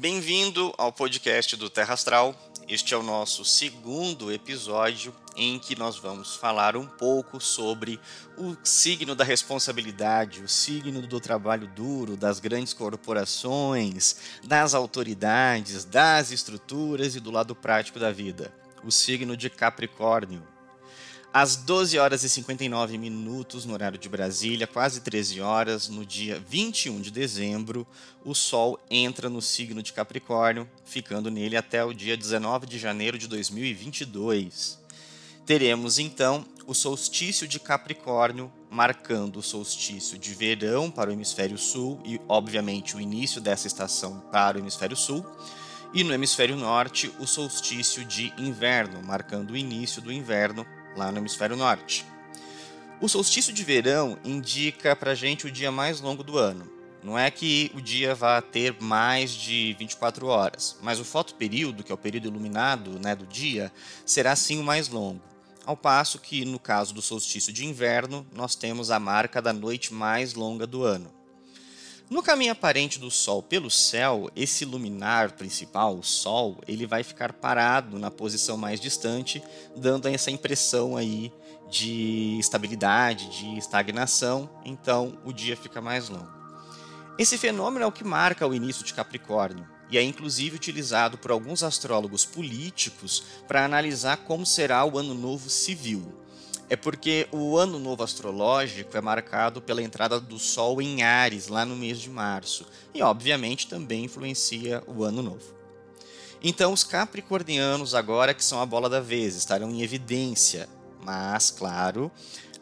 Bem-vindo ao podcast do Terra Astral. Este é o nosso segundo episódio em que nós vamos falar um pouco sobre o signo da responsabilidade, o signo do trabalho duro, das grandes corporações, das autoridades, das estruturas e do lado prático da vida. O signo de Capricórnio. Às 12 horas e 59 minutos no horário de Brasília, quase 13 horas, no dia 21 de dezembro, o Sol entra no signo de Capricórnio, ficando nele até o dia 19 de janeiro de 2022. Teremos então o solstício de Capricórnio, marcando o solstício de verão para o hemisfério sul e, obviamente, o início dessa estação para o hemisfério sul. E no hemisfério norte, o solstício de inverno, marcando o início do inverno lá no hemisfério norte. O solstício de verão indica para gente o dia mais longo do ano. Não é que o dia vá ter mais de 24 horas, mas o fotoperíodo, que é o período iluminado né, do dia, será sim o mais longo. Ao passo que, no caso do solstício de inverno, nós temos a marca da noite mais longa do ano. No caminho aparente do Sol pelo céu, esse luminar principal, o Sol, ele vai ficar parado na posição mais distante, dando essa impressão aí de estabilidade, de estagnação, então o dia fica mais longo. Esse fenômeno é o que marca o início de Capricórnio e é inclusive utilizado por alguns astrólogos políticos para analisar como será o ano novo civil é porque o ano novo astrológico é marcado pela entrada do Sol em Ares, lá no mês de março, e obviamente também influencia o ano novo. Então, os capricornianos, agora que são a bola da vez, estarão em evidência, mas, claro,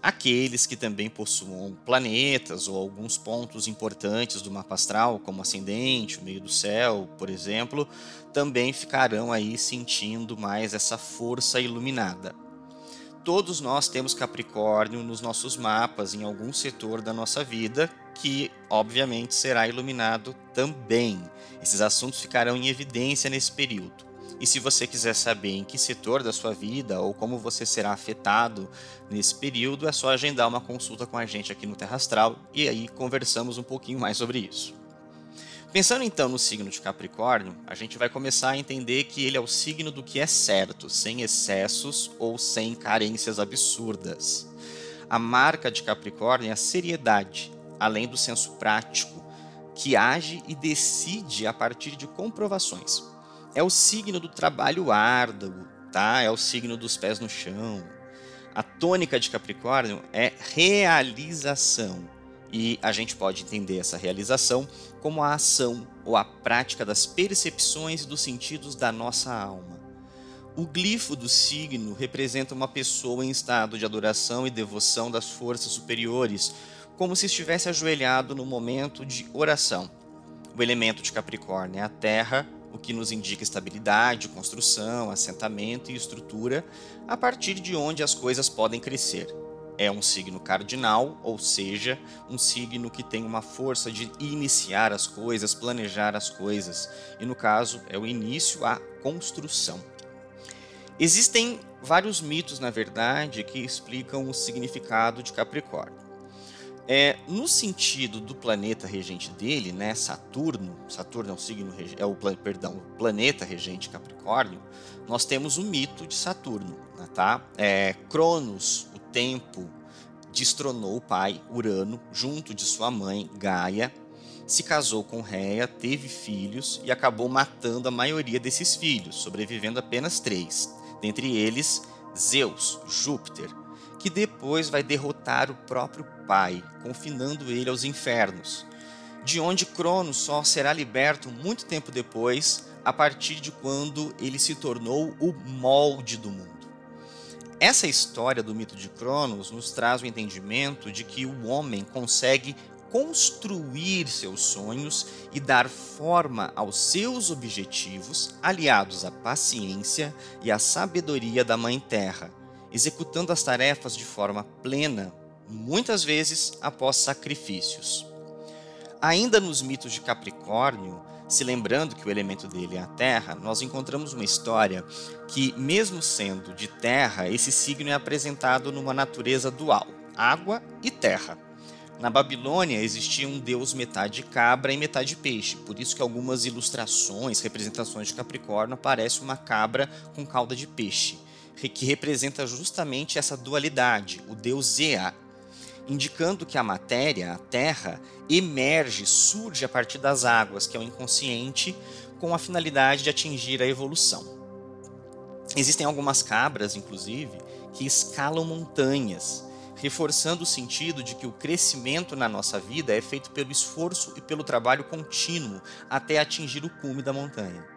aqueles que também possuam planetas ou alguns pontos importantes do mapa astral, como ascendente, o meio do céu, por exemplo, também ficarão aí sentindo mais essa força iluminada todos nós temos Capricórnio nos nossos mapas, em algum setor da nossa vida, que obviamente será iluminado também. Esses assuntos ficarão em evidência nesse período. E se você quiser saber em que setor da sua vida ou como você será afetado nesse período, é só agendar uma consulta com a gente aqui no Terra Astral e aí conversamos um pouquinho mais sobre isso. Pensando então no signo de Capricórnio, a gente vai começar a entender que ele é o signo do que é certo, sem excessos ou sem carências absurdas. A marca de Capricórnio é a seriedade, além do senso prático, que age e decide a partir de comprovações. É o signo do trabalho árduo, tá? É o signo dos pés no chão. A tônica de Capricórnio é realização e a gente pode entender essa realização como a ação ou a prática das percepções e dos sentidos da nossa alma. O glifo do signo representa uma pessoa em estado de adoração e devoção das forças superiores, como se estivesse ajoelhado no momento de oração. O elemento de Capricórnio é a terra, o que nos indica estabilidade, construção, assentamento e estrutura, a partir de onde as coisas podem crescer é um signo cardinal, ou seja, um signo que tem uma força de iniciar as coisas, planejar as coisas, e no caso é o início, a construção. Existem vários mitos, na verdade, que explicam o significado de Capricórnio. É, no sentido do planeta regente dele, né, Saturno, Saturno é o signo é o perdão, o planeta regente Capricórnio, nós temos o mito de Saturno, né, tá? É, Cronos, tempo, destronou o pai, Urano, junto de sua mãe, Gaia, se casou com Réia, teve filhos e acabou matando a maioria desses filhos, sobrevivendo apenas três, dentre eles Zeus, Júpiter, que depois vai derrotar o próprio pai, confinando ele aos infernos, de onde Cronos só será liberto muito tempo depois, a partir de quando ele se tornou o molde do mundo. Essa história do mito de Cronos nos traz o entendimento de que o homem consegue construir seus sonhos e dar forma aos seus objetivos, aliados à paciência e à sabedoria da Mãe Terra, executando as tarefas de forma plena, muitas vezes após sacrifícios. Ainda nos mitos de Capricórnio, se lembrando que o elemento dele é a terra, nós encontramos uma história que, mesmo sendo de terra, esse signo é apresentado numa natureza dual, água e terra. Na Babilônia existia um deus metade cabra e metade peixe, por isso que algumas ilustrações, representações de Capricórnio aparece uma cabra com cauda de peixe, que representa justamente essa dualidade, o deus Ea, indicando que a matéria, a terra, emerge, surge a partir das águas, que é o inconsciente, com a finalidade de atingir a evolução. Existem algumas cabras, inclusive, que escalam montanhas, reforçando o sentido de que o crescimento na nossa vida é feito pelo esforço e pelo trabalho contínuo até atingir o cume da montanha.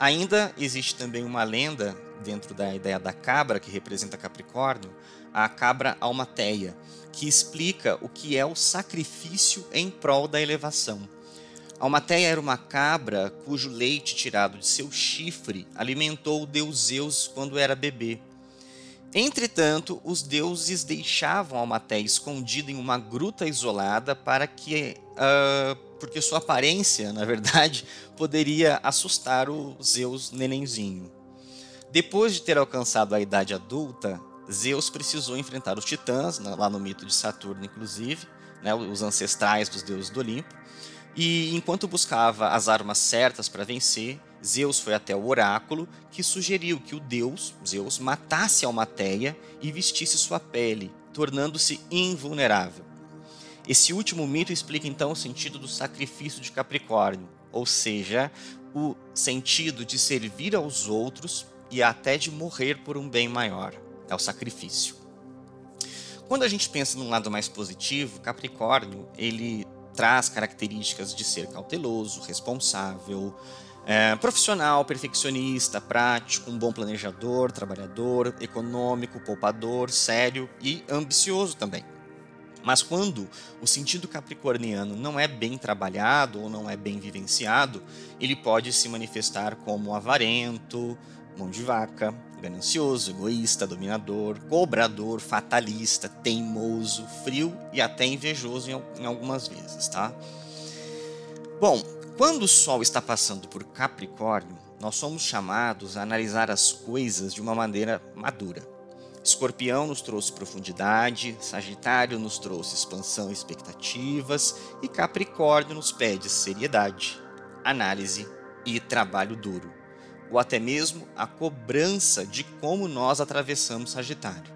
Ainda existe também uma lenda dentro da ideia da cabra, que representa Capricórnio, a cabra almateia, que explica o que é o sacrifício em prol da elevação. Almateia era uma cabra cujo leite tirado de seu chifre alimentou o deus Zeus quando era bebê. Entretanto, os deuses deixavam a Almateia escondida em uma gruta isolada para que, uh, porque sua aparência, na verdade, poderia assustar o Zeus nenenzinho. Depois de ter alcançado a idade adulta, Zeus precisou enfrentar os titãs, lá no mito de Saturno, inclusive, né, os ancestrais dos deuses do Olimpo. E enquanto buscava as armas certas para vencer, Zeus foi até o oráculo, que sugeriu que o deus, Zeus, matasse Almateia e vestisse sua pele, tornando-se invulnerável. Esse último mito explica então o sentido do sacrifício de Capricórnio, ou seja, o sentido de servir aos outros e até de morrer por um bem maior. É o sacrifício. Quando a gente pensa num lado mais positivo, Capricórnio, ele traz características de ser cauteloso, responsável, é, profissional, perfeccionista, prático, um bom planejador, trabalhador, econômico, poupador, sério e ambicioso também. Mas quando o sentido capricorniano não é bem trabalhado ou não é bem vivenciado, ele pode se manifestar como avarento, mão de vaca, ganancioso, egoísta, dominador, cobrador, fatalista, teimoso, frio e até invejoso em algumas vezes, tá? Bom, quando o Sol está passando por Capricórnio, nós somos chamados a analisar as coisas de uma maneira madura. Escorpião nos trouxe profundidade, Sagitário nos trouxe expansão e expectativas, e Capricórnio nos pede seriedade, análise e trabalho duro, ou até mesmo a cobrança de como nós atravessamos Sagitário.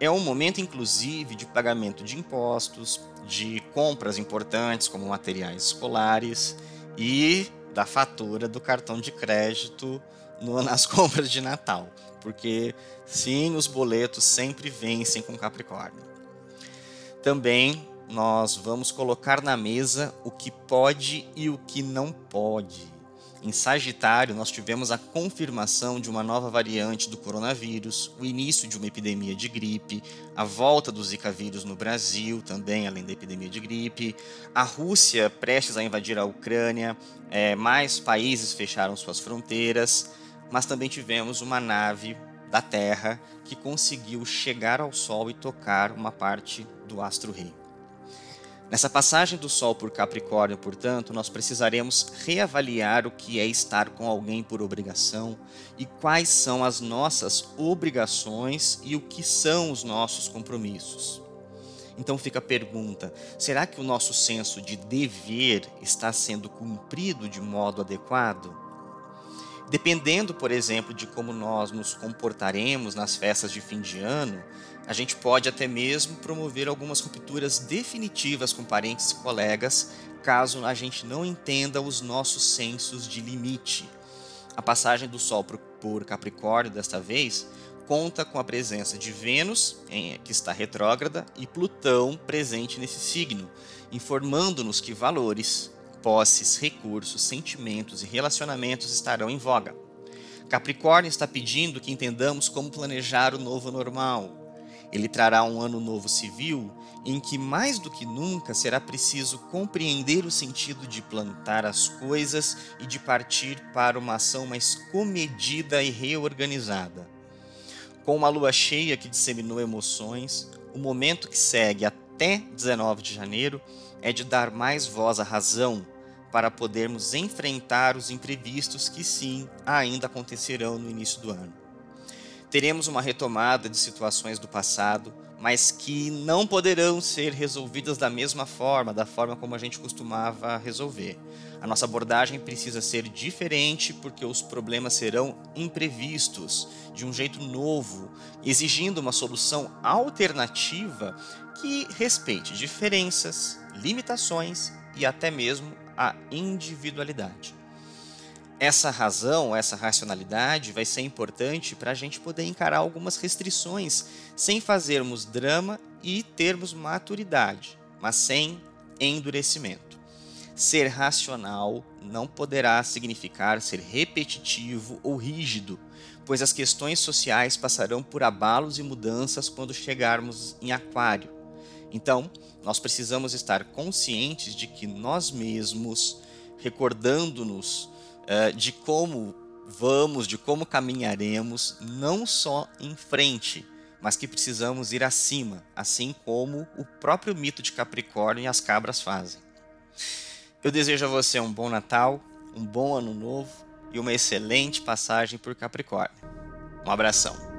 É um momento, inclusive, de pagamento de impostos, de compras importantes como materiais escolares e da fatura do cartão de crédito no, nas compras de Natal, porque sim, os boletos sempre vencem com Capricórnio. Também nós vamos colocar na mesa o que pode e o que não pode. Em Sagitário, nós tivemos a confirmação de uma nova variante do coronavírus, o início de uma epidemia de gripe, a volta do Zika vírus no Brasil, também além da epidemia de gripe, a Rússia prestes a invadir a Ucrânia, é, mais países fecharam suas fronteiras, mas também tivemos uma nave da Terra que conseguiu chegar ao Sol e tocar uma parte do astro-rei. Nessa passagem do Sol por Capricórnio, portanto, nós precisaremos reavaliar o que é estar com alguém por obrigação e quais são as nossas obrigações e o que são os nossos compromissos. Então fica a pergunta: será que o nosso senso de dever está sendo cumprido de modo adequado? Dependendo, por exemplo, de como nós nos comportaremos nas festas de fim de ano, a gente pode até mesmo promover algumas rupturas definitivas com parentes e colegas, caso a gente não entenda os nossos sensos de limite. A passagem do Sol por Capricórnio desta vez conta com a presença de Vênus, que está retrógrada, e Plutão presente nesse signo, informando-nos que valores, posses, recursos, sentimentos e relacionamentos estarão em voga. Capricórnio está pedindo que entendamos como planejar o novo normal, ele trará um ano novo civil em que, mais do que nunca, será preciso compreender o sentido de plantar as coisas e de partir para uma ação mais comedida e reorganizada. Com uma lua cheia que disseminou emoções, o momento que segue até 19 de janeiro é de dar mais voz à razão para podermos enfrentar os imprevistos que sim ainda acontecerão no início do ano. Teremos uma retomada de situações do passado, mas que não poderão ser resolvidas da mesma forma, da forma como a gente costumava resolver. A nossa abordagem precisa ser diferente porque os problemas serão imprevistos, de um jeito novo, exigindo uma solução alternativa que respeite diferenças, limitações e até mesmo a individualidade. Essa razão, essa racionalidade vai ser importante para a gente poder encarar algumas restrições sem fazermos drama e termos maturidade, mas sem endurecimento. Ser racional não poderá significar ser repetitivo ou rígido, pois as questões sociais passarão por abalos e mudanças quando chegarmos em Aquário. Então, nós precisamos estar conscientes de que nós mesmos, recordando-nos uh, de como vamos, de como caminharemos, não só em frente, mas que precisamos ir acima, assim como o próprio mito de Capricórnio e as cabras fazem. Eu desejo a você um bom Natal, um bom Ano Novo e uma excelente passagem por Capricórnio. Um abração.